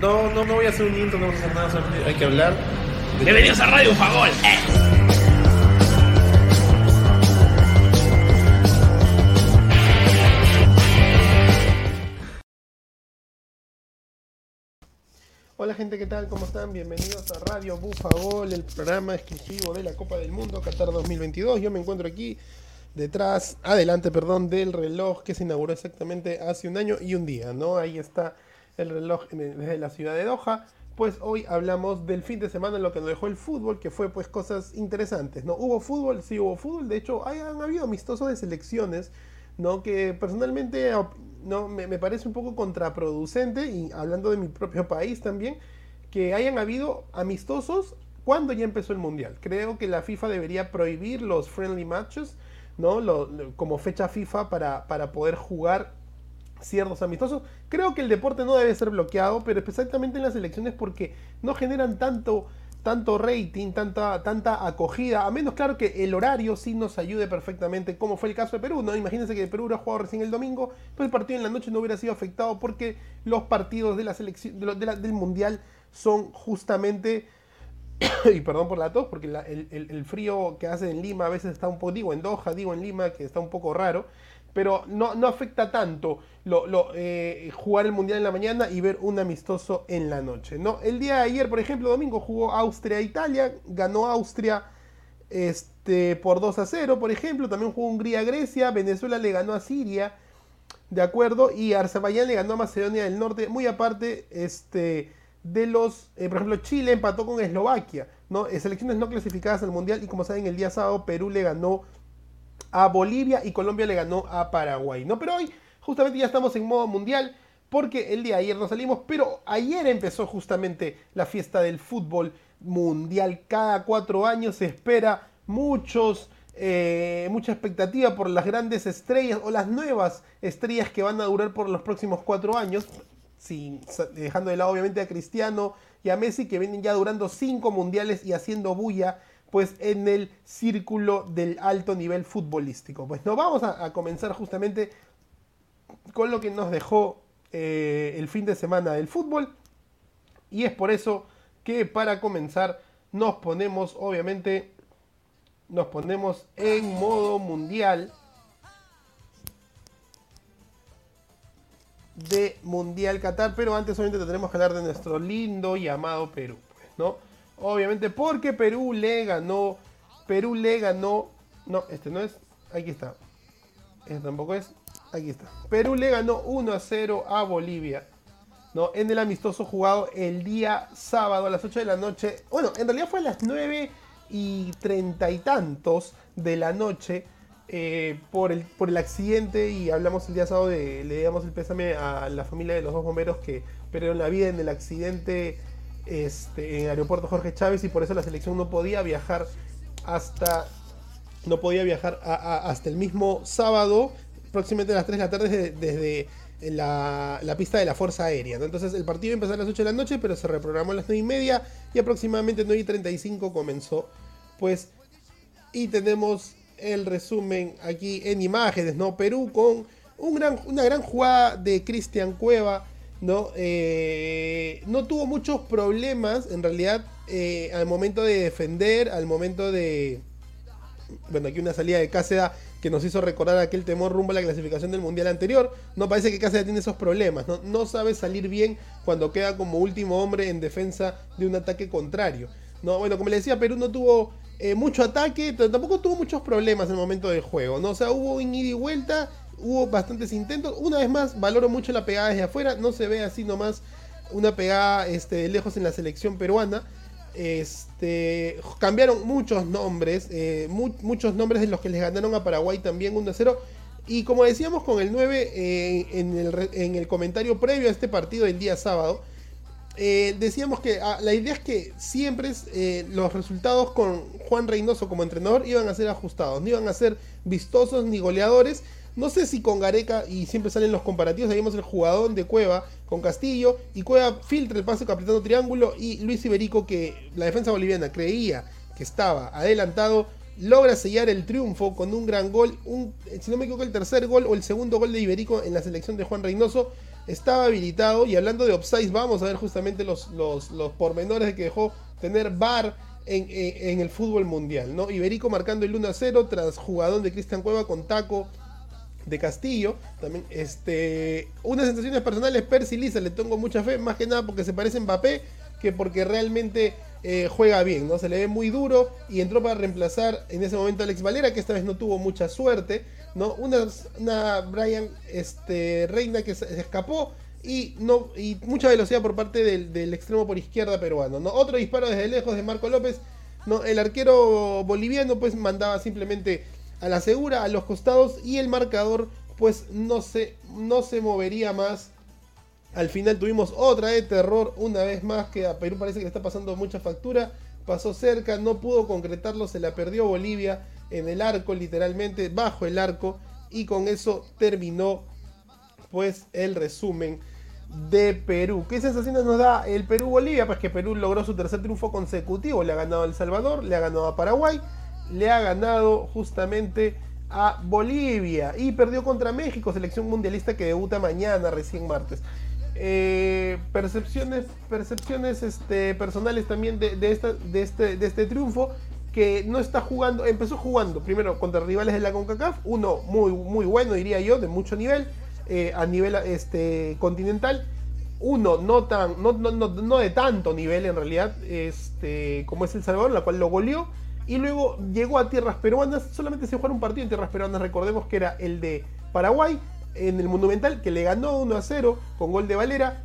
No, no, no voy a hacer un intro, no vamos a hacer nada, solamente hay que hablar. de- Bienvenidos a Radio Fagol. Hola gente, ¿qué tal? ¿Cómo están? Bienvenidos a Radio Bufa Gol, el programa exclusivo de la Copa del Mundo Qatar 2022. Yo me encuentro aquí detrás, adelante, perdón, del reloj que se inauguró exactamente hace un año y un día, ¿no? Ahí está el reloj en el- desde la ciudad de Doha. Pues hoy hablamos del fin de semana, lo que nos dejó el fútbol, que fue pues cosas interesantes, ¿no? Hubo fútbol, sí hubo fútbol, de hecho hay, han habido amistosos de selecciones, ¿no? Que personalmente no, me, parece un poco contraproducente, y hablando de mi propio país también, que hayan habido amistosos cuando ya empezó el mundial. Creo que la FIFA debería prohibir los friendly matches, ¿no? Como fecha FIFA para, para poder jugar ciertos amistosos. Creo que el deporte no debe ser bloqueado, pero especialmente en las elecciones porque no generan tanto, tanto rating, tanta, tanta acogida, a menos claro que el horario sí nos ayude perfectamente, como fue el caso de Perú, ¿no? Imagínense que Perú hubiera jugado recién el domingo, pues el partido en la noche no hubiera sido afectado porque los partidos de la selección, del mundial son justamente y perdón por la tos, porque el- el frío que hace en Lima a veces está un poco, digo en Doha, digo en Lima, que está un poco raro, pero no, no afecta tanto eh, jugar el Mundial en la mañana y ver un amistoso en la noche. ¿no? El día de ayer, por ejemplo, domingo, jugó Austria-Italia, ganó Austria este, por 2 a 0, por ejemplo, también jugó Hungría-Grecia, Venezuela le ganó a Siria, ¿de acuerdo? Y Azerbaiyán le ganó a Macedonia del Norte, muy aparte este, de los, eh, por ejemplo, Chile empató con Eslovaquia, ¿no? Eh, selecciones no clasificadas al Mundial y como saben, el día sábado Perú le ganó a Bolivia y Colombia le ganó a Paraguay, ¿no? Pero hoy justamente ya estamos en modo mundial porque el día de ayer no salimos, pero ayer empezó justamente la fiesta del fútbol mundial. Cada cuatro años se espera muchos, eh, mucha expectativa por las grandes estrellas o las nuevas estrellas que van a durar por los próximos cuatro años. Sin, dejando de lado obviamente a Cristiano y a Messi que vienen ya durando cinco mundiales y haciendo bulla pues en el círculo del alto nivel futbolístico. Pues no vamos a, comenzar justamente con lo que nos dejó eh, el fin de semana del fútbol y es por eso que para comenzar nos ponemos obviamente nos ponemos en modo mundial de Mundial Qatar, pero antes obviamente tendremos que hablar de nuestro lindo y amado Perú, pues, ¿no? Obviamente porque Perú le ganó, Perú le ganó, no, este no es, aquí está, este tampoco es, aquí está. Perú le ganó 1 a 0 a Bolivia, ¿no? En el amistoso jugado el día sábado a las 8 de la noche, bueno, en realidad fue a las 9 y treinta y tantos de la noche, eh, por, el, por el accidente y hablamos el día sábado de, le damos el pésame a la familia de los dos bomberos que perdieron la vida en el accidente este, en el aeropuerto Jorge Chávez y por eso la selección no podía viajar hasta no podía viajar hasta el mismo sábado próximamente a las 3 de la tarde desde, la, pista de la Fuerza Aérea entonces el partido empezó a las 8 de la noche pero se reprogramó a las 9 y media y aproximadamente 9 y 35 comenzó pues y tenemos el resumen aquí en imágenes, ¿no? Perú con una gran jugada de Cristian Cueva, ¿no? Eh, no tuvo muchos problemas, en realidad, eh, al momento de defender, al momento de... Bueno, aquí una salida de Cáceres que nos hizo recordar aquel temor rumbo a la clasificación del Mundial anterior. No parece que Cáceres tiene esos problemas, ¿no? No sabe salir bien cuando queda como último hombre en defensa de un ataque contrario. No, bueno, como le decía, Perú no tuvo eh, mucho ataque, tampoco tuvo muchos problemas en el momento del juego, ¿no? O sea, hubo un ida y vuelta, hubo bastantes intentos. Una vez más, valoro mucho la pegada desde afuera, no se ve así nomás una pegada este, lejos en la selección peruana. Este, cambiaron muchos nombres, eh, mu- muchos nombres de los que les ganaron a Paraguay también 1-0. Y como decíamos con el 9 eh, en, el, en el comentario previo a este partido del día sábado, eh, decíamos que ah, la idea es que siempre los resultados con Juan Reynoso como entrenador iban a ser ajustados, no iban a ser vistosos ni goleadores. No sé si con Gareca, y siempre salen los comparativos, ahí vemos el jugador de Cueva con Castillo, y Cueva filtra el pase apretando triángulo, y Luis Iberico, que la defensa boliviana creía que estaba adelantado, logra sellar el triunfo con un gran gol, si no me equivoco el tercer gol o el segundo gol de Iberico en la selección de Juan Reynoso, estaba habilitado. Y hablando de offsides, vamos a ver justamente los, los, los pormenores de que dejó tener VAR en, el fútbol mundial. ¿no? Iberico marcando el 1 a 0 tras jugadón de Cristian Cueva con taco de Castillo. También, este, unas sensaciones personales, Percy Lisa, le tengo mucha fe, más que nada porque se parece a Mbappé que porque realmente eh, juega bien, ¿no? Se le ve muy duro y entró para reemplazar en ese momento a Alex Valera, que esta vez no tuvo mucha suerte, ¿no? Una, una Brian este, Reina que se escapó y, no, y mucha velocidad por parte del, extremo por izquierda peruano, ¿no? Otro disparo desde lejos de Marco López, ¿no? El arquero boliviano pues mandaba simplemente a la segura, a los costados y el marcador pues no se, no se movería más. Al final tuvimos otra de terror una vez más que a Perú parece que le está pasando mucha factura. Pasó cerca, no pudo concretarlo, se la perdió Bolivia en el arco literalmente, bajo el arco y con eso terminó pues el resumen de Perú. ¿Qué sensaciones nos da el Perú-Bolivia? Pues que Perú logró su tercer triunfo consecutivo, le ha ganado a El Salvador, le ha ganado a Paraguay le ha ganado justamente a Bolivia. Y perdió contra México, selección mundialista que debuta mañana, recién martes. Eh, percepciones percepciones este, personales también de, esta, de, este, de este triunfo que no está jugando, empezó jugando primero contra rivales de la CONCACAF, uno muy, muy bueno diría yo, de mucho nivel, eh, a nivel este, continental, uno no, tan, no, no, no, de tanto nivel en realidad, este, como es El Salvador, la cual lo goleó, y luego llegó a tierras peruanas. Solamente se jugó un partido en tierras peruanas, recordemos que era el de Paraguay, en el Monumental, que le ganó 1 a 0 con gol de Valera.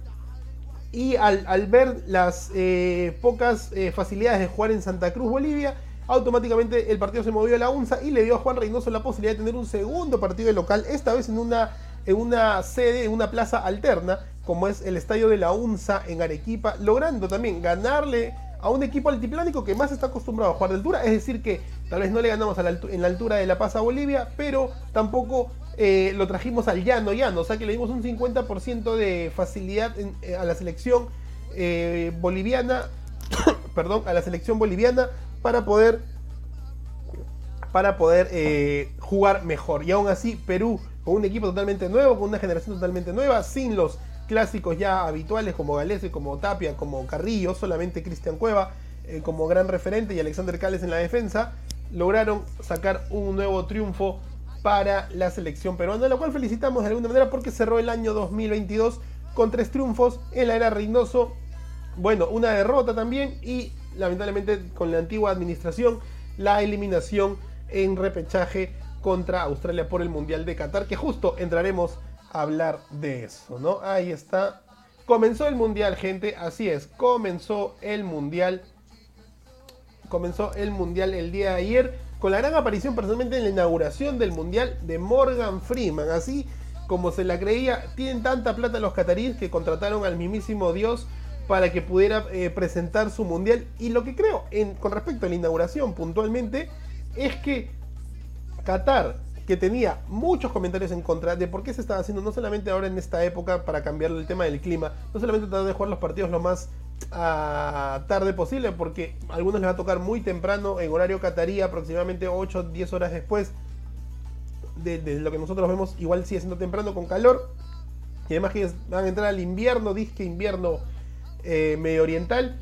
Y al, ver las eh, pocas eh, facilidades de jugar en Santa Cruz, Bolivia, automáticamente el partido se movió a la UNSA y le dio a Juan Reynoso la posibilidad de tener un segundo partido de local, esta vez en una, en una sede, en una plaza alterna, como es el estadio de la UNSA en Arequipa, logrando también ganarle a un equipo altiplánico que más está acostumbrado a jugar de altura, es decir que tal vez no le ganamos en la altura de La Paz a Bolivia, pero tampoco eh, lo trajimos al llano llano, o sea que le dimos un 50% de facilidad eh, a la selección eh, boliviana, perdón, a la selección boliviana para poder para poder jugar mejor. Y aún así, Perú, con un equipo totalmente nuevo, con una generación totalmente nueva, sin los clásicos ya habituales como Galese, como Tapia, como Carrillo, solamente Cristian Cueva eh, como gran referente y Alexander Cales en la defensa, lograron sacar un nuevo triunfo para la selección peruana, la cual felicitamos de alguna manera porque cerró el año 2022 con tres triunfos en la era Reynoso, bueno, una derrota también y lamentablemente con la antigua administración la eliminación en repechaje contra Australia por el Mundial de Qatar, que justo entraremos hablar de eso, ¿no? Ahí está. Comenzó el mundial, gente. Así es, comenzó el mundial. Comenzó el mundial el día de ayer. Con la gran aparición personalmente en la inauguración del mundial de Morgan Freeman. Así como se la creía, tienen tanta plata los cataríes que contrataron al mismísimo Dios para que pudiera eh, presentar su mundial. Y lo que creo con respecto a la inauguración puntualmente es que Qatar que tenía muchos comentarios en contra de por qué se estaba haciendo, no solamente ahora en esta época para cambiar el tema del clima, no solamente tratar de jugar los partidos lo más ah, tarde posible, porque a algunos les va a tocar muy temprano, en horario catarí, aproximadamente 8 o 10 horas después de, lo que nosotros vemos, igual sigue siendo temprano con calor, y además que van a entrar al invierno, disque invierno eh, medio oriental,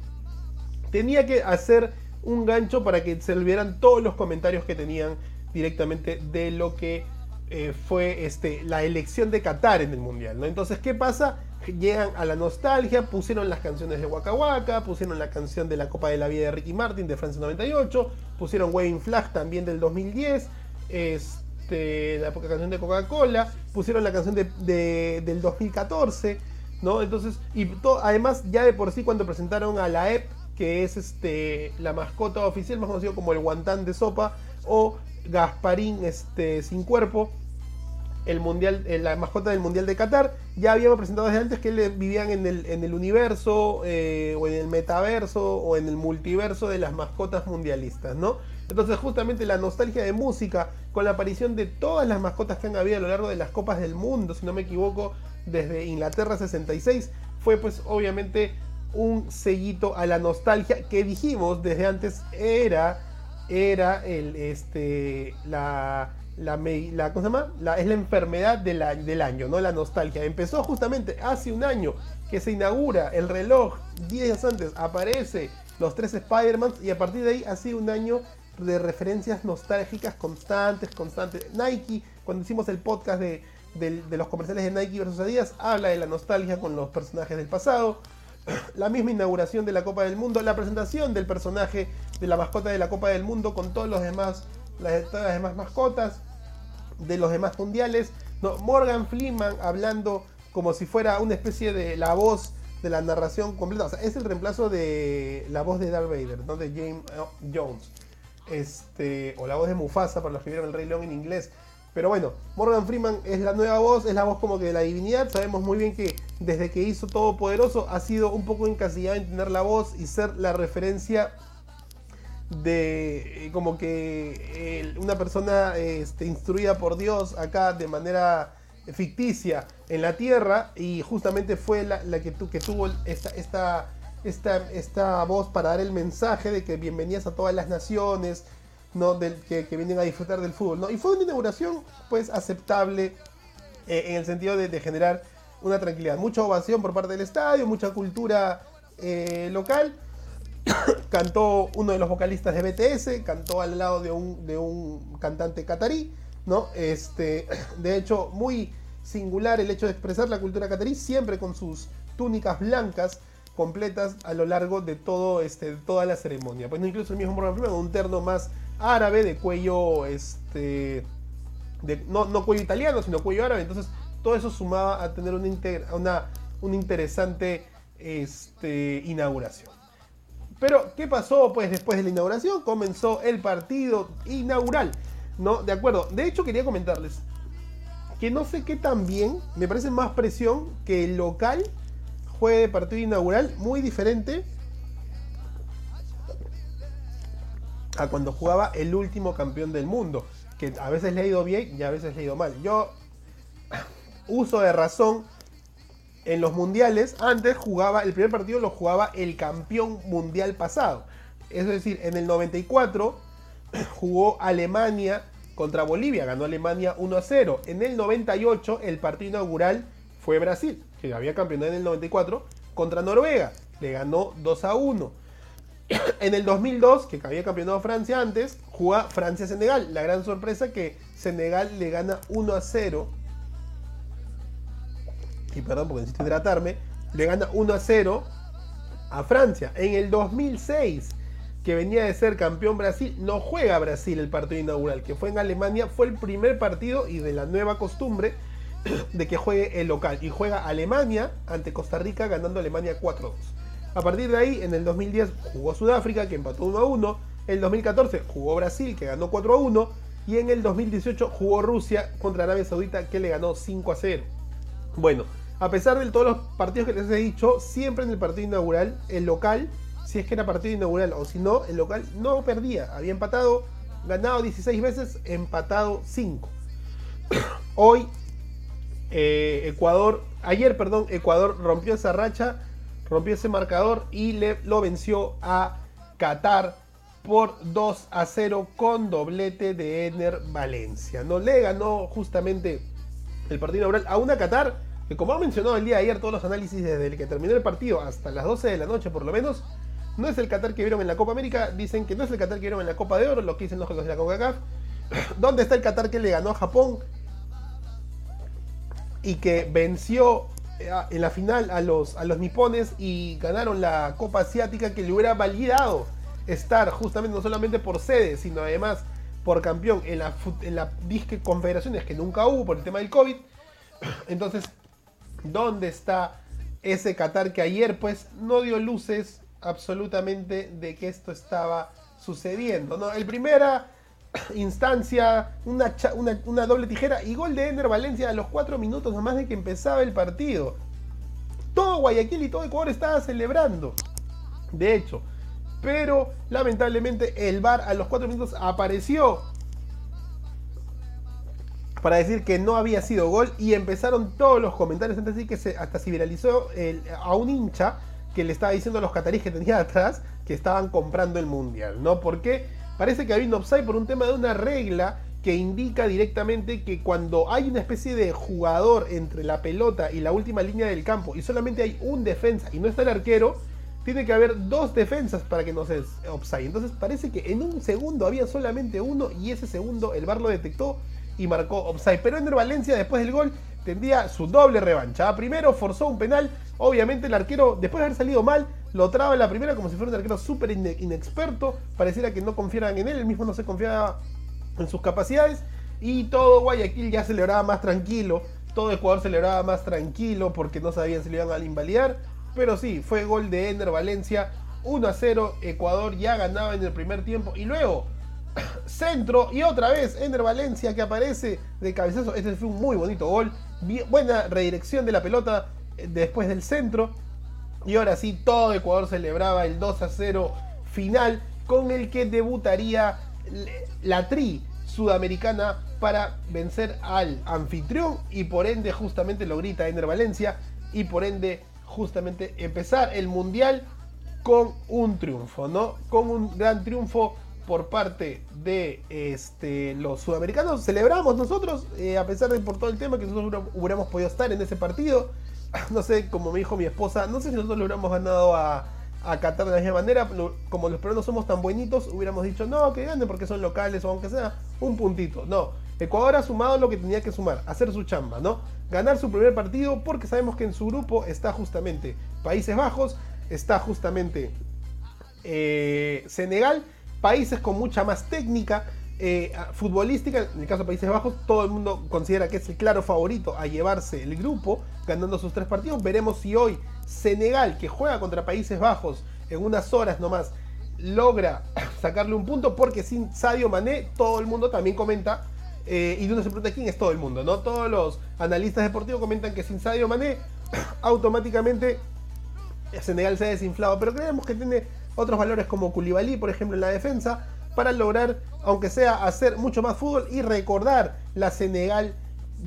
tenía que hacer un gancho para que se olvidaran todos los comentarios que tenían directamente de lo que eh, fue este, la elección de Qatar en el Mundial. ¿no? Entonces, ¿qué pasa? Llegan a la nostalgia, pusieron las canciones de Waka Waka, pusieron la canción de la Copa de la Vida de Ricky Martin de Francia 98, pusieron Waving Flag también del 2010, este, la canción de Coca-Cola, pusieron la canción de, del 2014, ¿no? Entonces, y además ya de por sí cuando presentaron a la EP, que es este, la mascota oficial más conocido como el guantán de sopa, o Gasparín este, sin cuerpo, el mundial, eh, la mascota del Mundial de Qatar. Ya habíamos presentado desde antes que vivían en el, en el universo, eh, o en el metaverso, o en el multiverso de las mascotas mundialistas, ¿no? Entonces, justamente la nostalgia de música, con la aparición de todas las mascotas que han habido a lo largo de las Copas del Mundo, si no me equivoco, desde Inglaterra 66, fue pues obviamente un sellito a la nostalgia que dijimos desde antes era era el, este, la, la, ¿cómo se llama? La, es la enfermedad del año, ¿no? La nostalgia. Empezó justamente hace un año que se inaugura el reloj, 10 días antes aparece los tres Spider-Man y a partir de ahí ha sido un año de referencias nostálgicas constantes, constantes. Nike, cuando hicimos el podcast de, de los comerciales de Nike versus Adidas, habla de la nostalgia con los personajes del pasado. La misma inauguración de la Copa del Mundo, la presentación del personaje de la mascota de la Copa del Mundo con todos los demás, las, todas las demás mascotas de los demás mundiales. No, Morgan Freeman hablando como si fuera una especie de la voz de la narración completa. Es el reemplazo de la voz de Darth Vader, ¿no? De James eh, Jones. Este, o la voz de Mufasa para los que vieron el Rey León en inglés. Pero bueno, Morgan Freeman es la nueva voz, es la voz como que de la divinidad. Sabemos muy bien que desde que hizo Todopoderoso ha sido un poco encasillado en tener la voz y ser la referencia de eh, como que una persona este, instruida por Dios acá de manera ficticia en la tierra y justamente fue la, que, que, tuvo esta, esta, esta, esta, voz para dar el mensaje de que bienvenidas a todas las naciones que, vienen a disfrutar del fútbol. Y fue una inauguración pues aceptable eh, en el sentido de, generar una tranquilidad. Mucha ovación por parte del estadio, mucha cultura eh, local. cantó uno de los vocalistas de BTS, cantó al lado de un, de un cantante catarí, ¿no? Este, de hecho, muy singular el hecho de expresar la cultura catarí, siempre con sus túnicas blancas completas a lo largo de todo este, toda la ceremonia. Pues incluso el mismo Morgan Freeman un terno más árabe de cuello, este, no, no, cuello italiano, sino cuello árabe. Entonces todo eso sumaba a tener una, una, una interesante este, inauguración. Pero, ¿qué pasó? Pues después de la inauguración comenzó el partido inaugural. ¿No? De acuerdo. De hecho, quería comentarles que no sé qué tan bien, me parece más presión que el local juegue de partido inaugural, muy diferente a cuando jugaba el último campeón del mundo, que a veces le ha ido bien y a veces le ha ido mal. Yo uso de razón en los mundiales, antes jugaba, el primer partido lo jugaba el campeón mundial pasado. Es decir, en el 94 jugó Alemania contra Bolivia, ganó Alemania 1 a 0. En el 98 el partido inaugural fue Brasil, que había campeonado en el 94, contra Noruega, le ganó 2 a 1. En el 2002, que había campeonado Francia antes, juega Francia-Senegal. La gran sorpresa que Senegal le gana 1 a 0. Y perdón porque necesito hidratarme. Le gana 1 a 0 a Francia. En el 2006 que venía de ser campeón Brasil, no juega Brasil el partido inaugural, que fue en Alemania, fue el primer partido y de la nueva costumbre de que juegue el local. Y juega Alemania ante Costa Rica ganando Alemania 4-2. A partir de ahí, en el 2010 jugó Sudáfrica, que empató 1-1. En el 2014 jugó Brasil, que ganó 4-1. Y en el 2018 jugó Rusia contra Arabia Saudita, que le ganó 5-0. Bueno, a pesar de todos los partidos que les he dicho, siempre en el partido inaugural, el local si es que era partido inaugural o si no, el local no perdía. Había empatado, ganado 16 veces, empatado 5. Hoy, eh, Ecuador, ayer, perdón, Ecuador rompió esa racha, rompió ese marcador y le, lo venció a Qatar por 2 a 0 con doblete de Ener Valencia. No le ganó justamente el partido inaugural a una Qatar que como ha mencionado el día de ayer todos los análisis desde el que terminó el partido hasta las 12 de la noche por lo menos, no es el Qatar que vieron en la Copa América, dicen que no es el Qatar que vieron en la Copa de Oro, lo que dicen los de la CONCACAF. ¿Dónde está el Qatar que le ganó a Japón? Y que venció eh, en la final a los, a los nipones y ganaron la Copa Asiática que le hubiera validado estar justamente no solamente por sede, sino además por campeón en la, en la disque confederaciones que nunca hubo por el tema del COVID. Entonces, ¿dónde está ese Qatar que ayer pues no dio luces absolutamente de que esto estaba sucediendo. ¿no? El primera instancia, una, una, doble tijera y gol de Ender Valencia a los 4 minutos nomás de que empezaba el partido. Todo Guayaquil y todo Ecuador estaba celebrando. De hecho, pero lamentablemente el VAR a los 4 minutos apareció para decir que no había sido gol y empezaron todos los comentarios antes de que se, hasta se viralizó a un hincha que le estaba diciendo a los cataríes que tenía atrás que estaban comprando el mundial, ¿no? Porque parece que había un offside por un tema de una regla que indica directamente que cuando hay una especie de jugador entre la pelota y la última línea del campo y solamente hay un defensa y no está el arquero, tiene que haber dos defensas para que no se offside. Entonces parece que en un segundo había solamente uno y ese segundo el VAR lo detectó y marcó offside. Pero Ender Valencia después del gol tendría su doble revancha. Primero forzó un penal, obviamente el arquero después de haber salido mal lo traba en la primera como si fuera un arquero súper inexperto, pareciera que no confiaran en él, él mismo no se confiaba en sus capacidades. Y todo Guayaquil ya celebraba más tranquilo, todo Ecuador celebraba más tranquilo porque no sabían si le iban a invalidar, pero sí, fue gol de Ender Valencia, 1 a 0, Ecuador ya ganaba en el primer tiempo. Y luego centro y otra vez Ender Valencia que aparece de cabezazo, este fue un muy bonito gol, buena redirección de la pelota eh, después del centro. Y ahora sí todo Ecuador celebraba el 2 a 0 final con el que debutaría la tri sudamericana para vencer al anfitrión. Y por ende justamente lo grita Ender Valencia. Y por ende justamente empezar el mundial con un triunfo, ¿no? Con un gran triunfo por parte de este, los sudamericanos. Celebramos nosotros, eh, a pesar de por todo el tema que nosotros hubiéramos podido estar en ese partido. No sé, como me dijo mi esposa, no sé si nosotros lo hubiéramos ganado a, Qatar de la misma manera. Como los peruanos somos tan buenitos, hubiéramos dicho, no, que gane porque son locales o aunque sea un puntito. No, Ecuador ha sumado lo que tenía que sumar, hacer su chamba, ¿no? Ganar su primer partido porque sabemos que en su grupo está justamente Países Bajos, está justamente eh, Senegal, países con mucha más técnica. Eh, futbolística, en el caso de Países Bajos, todo el mundo considera que es el claro favorito a llevarse el grupo, ganando sus tres partidos. Veremos si hoy Senegal, que juega contra Países Bajos en unas horas nomás, logra sacarle un punto, porque sin Sadio Mané, todo el mundo también comenta, eh, y uno se pregunta quién es todo el mundo, ¿no? Todos los analistas deportivos comentan que sin Sadio Mané, automáticamente Senegal se ha desinflado, pero creemos que tiene otros valores como Koulibaly, por ejemplo, en la defensa, para lograr, aunque sea, hacer mucho más fútbol y recordar la Senegal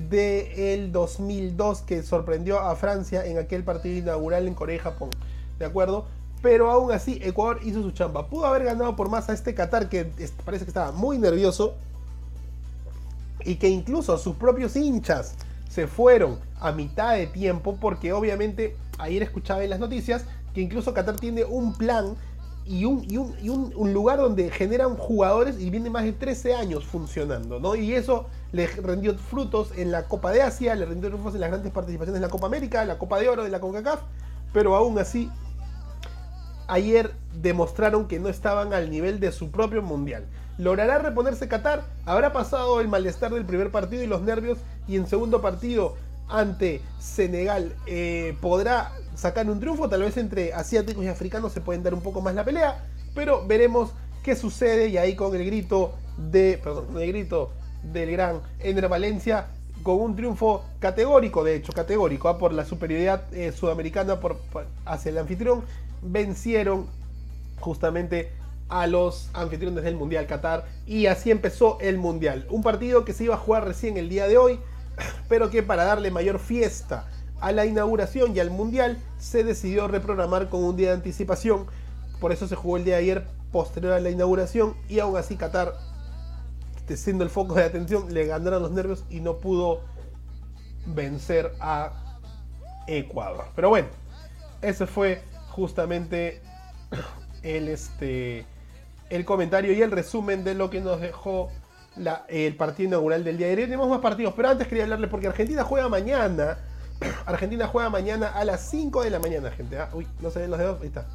del 2002 que sorprendió a Francia en aquel partido inaugural en Corea y Japón. ¿De acuerdo? Pero aún así, Ecuador hizo su chamba. Pudo haber ganado por más a este Qatar que parece que estaba muy nervioso y que incluso sus propios hinchas se fueron a mitad de tiempo porque obviamente ayer escuchaba en las noticias que incluso Qatar tiene un plan y, un, y, un, lugar donde generan jugadores y viene más de 13 años funcionando, ¿no? Y eso le rindió frutos en la Copa de Asia, le rindió frutos en las grandes participaciones en la Copa América, la Copa de Oro de la CONCACAF, pero aún así, ayer demostraron que no estaban al nivel de su propio mundial. ¿Logrará reponerse Qatar? ¿Habrá pasado el malestar del primer partido y los nervios? Y en segundo partido ante Senegal eh, podrá sacar un triunfo. Tal vez entre asiáticos y africanos se pueden dar un poco más la pelea. Pero veremos qué sucede. Y ahí con el grito de. Perdón, el grito del gran Ender Valencia. Con un triunfo categórico, de hecho, categórico, ¿ah? por la superioridad eh, sudamericana por, hacia el anfitrión. Vencieron justamente a los anfitriones del Mundial Qatar. Y así empezó el Mundial. Un partido que se iba a jugar recién el día de hoy pero que para darle mayor fiesta a la inauguración y al mundial se decidió reprogramar con un día de anticipación. Por eso se jugó el día de ayer posterior a la inauguración y aún así Qatar, este, siendo el foco de atención, le ganaron los nervios y no pudo vencer a Ecuador. Pero bueno, ese fue justamente el, este, el comentario y el resumen de lo que nos dejó el partido inaugural del día de ayer. Tenemos más partidos, pero antes quería hablarles porque Argentina juega mañana. Argentina juega mañana a las 5 de la mañana, gente. ¿ah? Uy, no se ven los dedos. Ahí está.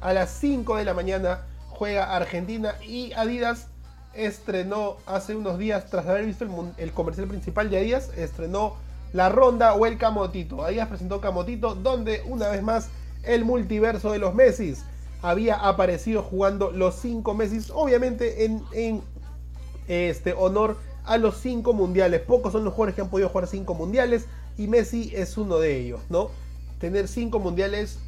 A las 5 de la mañana juega Argentina y Adidas estrenó hace unos días, tras haber visto el, comercial principal de Adidas, estrenó la ronda o el Camotito. Adidas presentó Camotito, donde una vez más el multiverso de los Messi había aparecido jugando los 5 Messi, obviamente en, este honor a los cinco mundiales. Pocos son los jugadores que han podido jugar cinco mundiales y Messi es uno de ellos, ¿no? Tener cinco mundiales,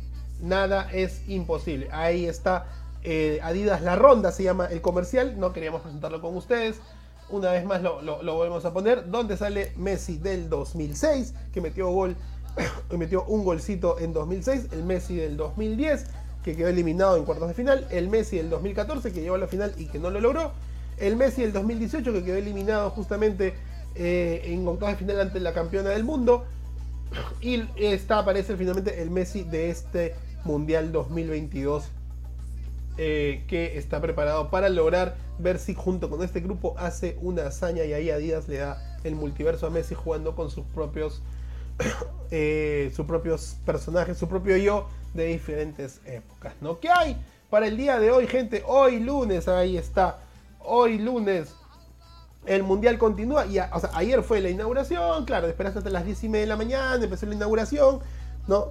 nada es imposible. Ahí está eh, Adidas La Ronda, se llama el comercial. No queríamos presentarlo con ustedes. Una vez más lo, volvemos a poner. Donde sale Messi del 2006, que metió gol, metió un golcito en 2006. El Messi del 2010, que quedó eliminado en cuartos de final. El Messi del 2014, que llegó a la final y que no lo logró el Messi del 2018 que quedó eliminado justamente eh, en octavos de final ante la campeona del mundo. Y está aparece finalmente el Messi de este Mundial 2022 eh, que está preparado para lograr ver si junto con este grupo hace una hazaña y ahí Adidas le da el multiverso a Messi jugando con sus propios eh, sus propios personajes, su propio yo de diferentes épocas, ¿no? ¿Qué hay para el día de hoy, gente? Hoy lunes, ahí está. Hoy lunes el mundial continúa. Y o sea, ayer fue la inauguración, claro, esperaste hasta las 10 y media de la mañana, empezó la inauguración, ¿no?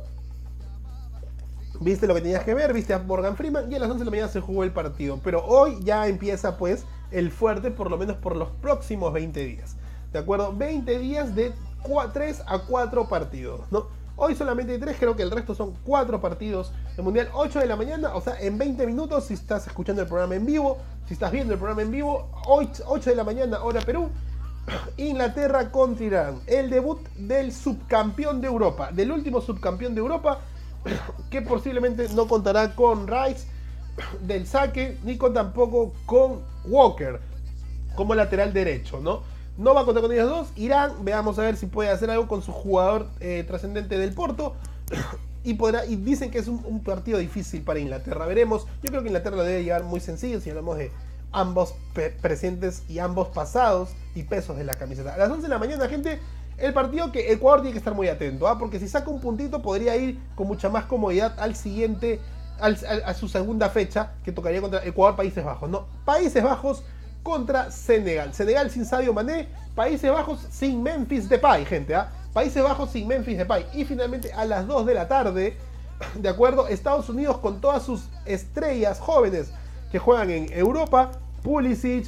Viste lo que tenías que ver, viste a Morgan Freeman y a las 11 de la mañana se jugó el partido. Pero hoy ya empieza pues el fuerte, por lo menos por los próximos 20 días. ¿De acuerdo? 20 días de 3 a 4 partidos, ¿no? Hoy solamente hay 3, creo que el resto son 4 partidos. El Mundial 8 de la mañana, o sea, en 20 minutos si estás escuchando el programa en vivo, si estás viendo el programa en vivo, 8, 8 de la mañana, hora Perú. Inglaterra contra Irán. El debut del subcampeón de Europa, del último subcampeón de Europa, que posiblemente no contará con Rice del saque, ni con tampoco con Walker como lateral derecho, ¿no? No va a contar con ellos dos. Irán, veamos a ver si puede hacer algo con su jugador eh, trascendente del Porto. Y, y dicen que es un, partido difícil para Inglaterra. Veremos. Yo creo que Inglaterra lo debe llevar muy sencillo si hablamos de ambos presentes y ambos pasados y pesos de la camiseta. A las 11 de la mañana, gente, el partido que Ecuador tiene que estar muy atento, ¿ah? porque si saca un puntito podría ir con mucha más comodidad al siguiente, a su segunda fecha, que tocaría contra Ecuador, Países Bajos. No, Países Bajos contra Senegal. Senegal sin Sadio Mané, Países Bajos sin Memphis Depay, gente, ¿ah? Países Bajos sin Memphis Depay. Y finalmente a las 2 de la tarde, de acuerdo, Estados Unidos con todas sus estrellas jóvenes que juegan en Europa, Pulisic,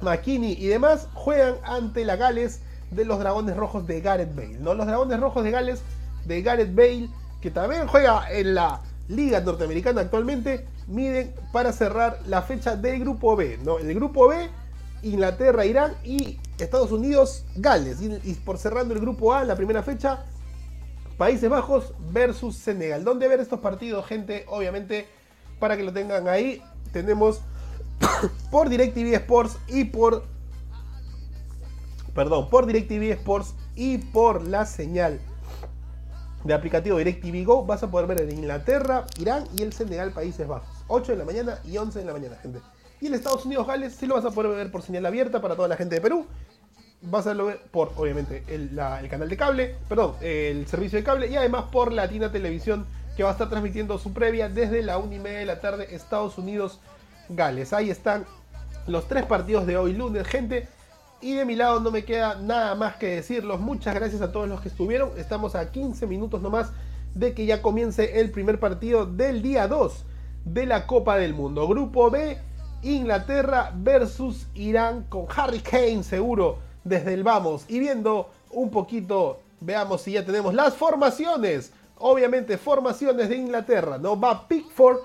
McKinney y demás, juegan ante la Gales de los Dragones Rojos de Gareth Bale, ¿no? Los Dragones Rojos de Gales de Gareth Bale, que también juega en la Liga Norteamericana actualmente, miden para cerrar la fecha del grupo B. ¿no? El grupo B, Inglaterra, Irán y Estados Unidos, Gales. Y, por cerrando el grupo A, la primera fecha, Países Bajos versus Senegal. ¿Dónde ver estos partidos, gente? Obviamente, para que lo tengan ahí, tenemos por DirecTV Sports y por. Perdón, por DirecTV Sports y por la señal de aplicativo DirecTV Go vas a poder ver en Inglaterra, Irán y el Senegal, Países Bajos. 8 de la mañana y 11 de la mañana, gente. Y el Estados Unidos, Gales, sí lo vas a poder ver por señal abierta para toda la gente de Perú. Vas a ver por, obviamente, el, canal de cable, perdón, el servicio de cable y además por Latina Televisión que va a estar transmitiendo su previa desde la 1 y media de la tarde, Estados Unidos, Gales. Ahí están los tres partidos de hoy lunes, gente. Y de mi lado no me queda nada más que decirlos. Muchas gracias a todos los que estuvieron. Estamos a 15 minutos nomás de que ya comience el primer partido del día 2 de la Copa del Mundo. Grupo B, Inglaterra versus Irán con Harry Kane seguro desde el vamos. Y viendo un poquito, veamos si ya tenemos las formaciones. Obviamente formaciones de Inglaterra. No va Pickford,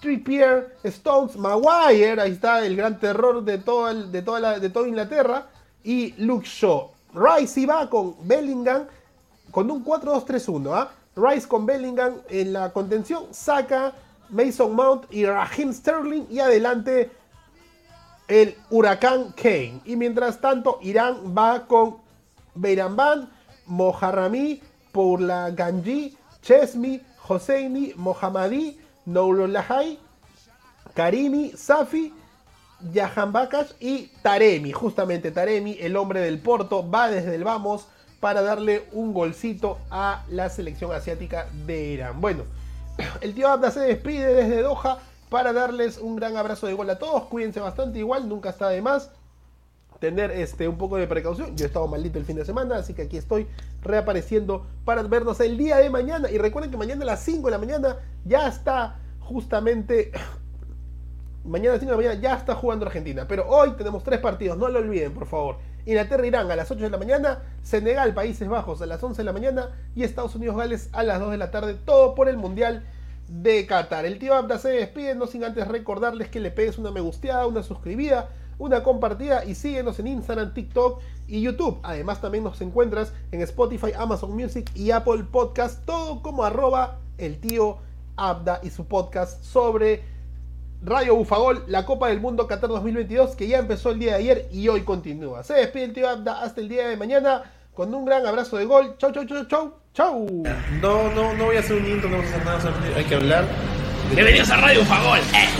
Trippier, Stones, Maguire. Ahí está el gran terror de, todo de, toda, la, de toda Inglaterra y Luke Shaw. Rice va con Bellingham con un 4-2-3-1. ¿ah? Rice con Bellingham en la contención, saca Mason Mount y Raheem Sterling y adelante el Huracán Kane. Y mientras tanto, Irán va con Beiramban, Moharrami, Poula Ganji, Chesmi, Hosseini, Mohammadi, Noulolahai, Karimi, Safi Jahan Bakash y Taremi. Justamente Taremi, el hombre del Porto, va desde el vamos para darle un golcito a la selección asiática de Irán. Bueno, el tío Abda se despide desde Doha para darles un gran abrazo de gol a todos. Cuídense bastante, igual, nunca está de más tener este, un poco de precaución. Yo he estado maldito el fin de semana, así que aquí estoy reapareciendo para vernos el día de mañana. Y recuerden que mañana a las 5 de la mañana ya está justamente Mañana a las 5 de la mañana ya está jugando Argentina. Pero hoy tenemos tres partidos, no lo olviden, por favor. Inglaterra, Irán a las 8 de la mañana, Senegal, Países Bajos a las 11 de la mañana y Estados Unidos, Gales a las 2 de la tarde. Todo por el Mundial de Qatar. El tío Abda se despide, no sin antes recordarles que le pegues una me gusteada, una suscribida, una compartida y síguenos en Instagram, TikTok y YouTube. Además también nos encuentras en Spotify, Amazon Music y Apple Podcast, todo como arroba el tío Abda y su podcast sobre Radio Bufagol, la Copa del Mundo Qatar 2022, que ya empezó el día de ayer y hoy continúa. Se despide el tío Abda hasta el día de mañana con un gran abrazo de gol. Chau, chau, chau, chau, chau. No, no, no voy a hacer un intro, no vamos a hacer nada, hay que hablar. Bienvenidos a Radio Fagol. Eh.